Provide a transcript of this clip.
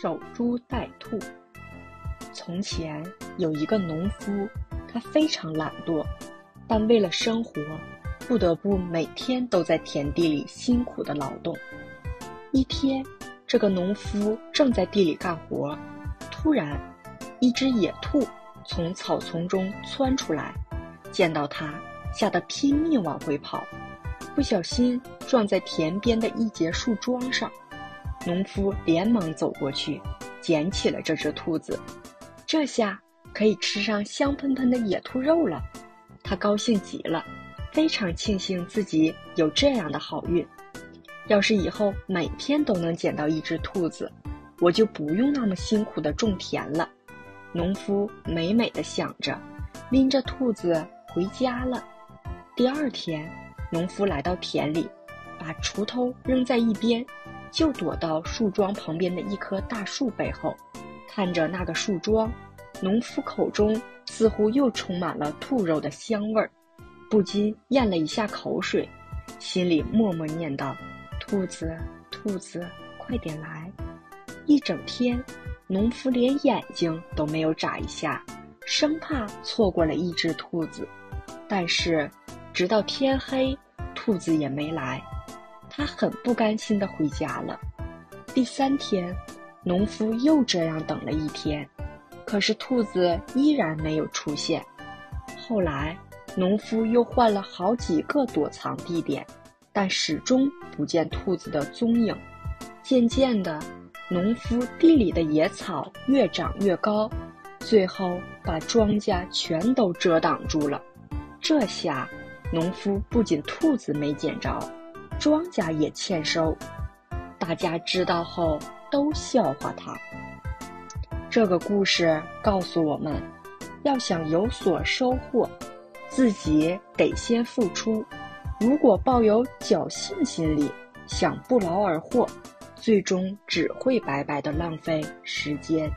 守株待兔。从前有一个农夫，他非常懒惰，但为了生活，不得不每天都在田地里辛苦的劳动。一天，这个农夫正在地里干活，突然，一只野兔从草丛中窜出来，见到他，吓得拼命往回跑，不小心撞在田边的一截树桩上。农夫连忙走过去，捡起了这只兔子。这下可以吃上香喷喷的野兔肉了，他高兴极了，非常庆幸自己有这样的好运。要是以后每天都能捡到一只兔子，我就不用那么辛苦的种田了。农夫美美的想着，拎着兔子回家了。第二天，农夫来到田里，把锄头扔在一边。就躲到树桩旁边的一棵大树背后，看着那个树桩，农夫口中似乎又充满了兔肉的香味儿，不禁咽了一下口水，心里默默念道：“兔子，兔子，快点来！”一整天，农夫连眼睛都没有眨一下，生怕错过了一只兔子。但是，直到天黑，兔子也没来。他很不甘心地回家了。第三天，农夫又这样等了一天，可是兔子依然没有出现。后来，农夫又换了好几个躲藏地点，但始终不见兔子的踪影。渐渐的，农夫地里的野草越长越高，最后把庄稼全都遮挡住了。这下，农夫不仅兔子没捡着。庄稼也欠收，大家知道后都笑话他。这个故事告诉我们，要想有所收获，自己得先付出。如果抱有侥幸心理，想不劳而获，最终只会白白的浪费时间。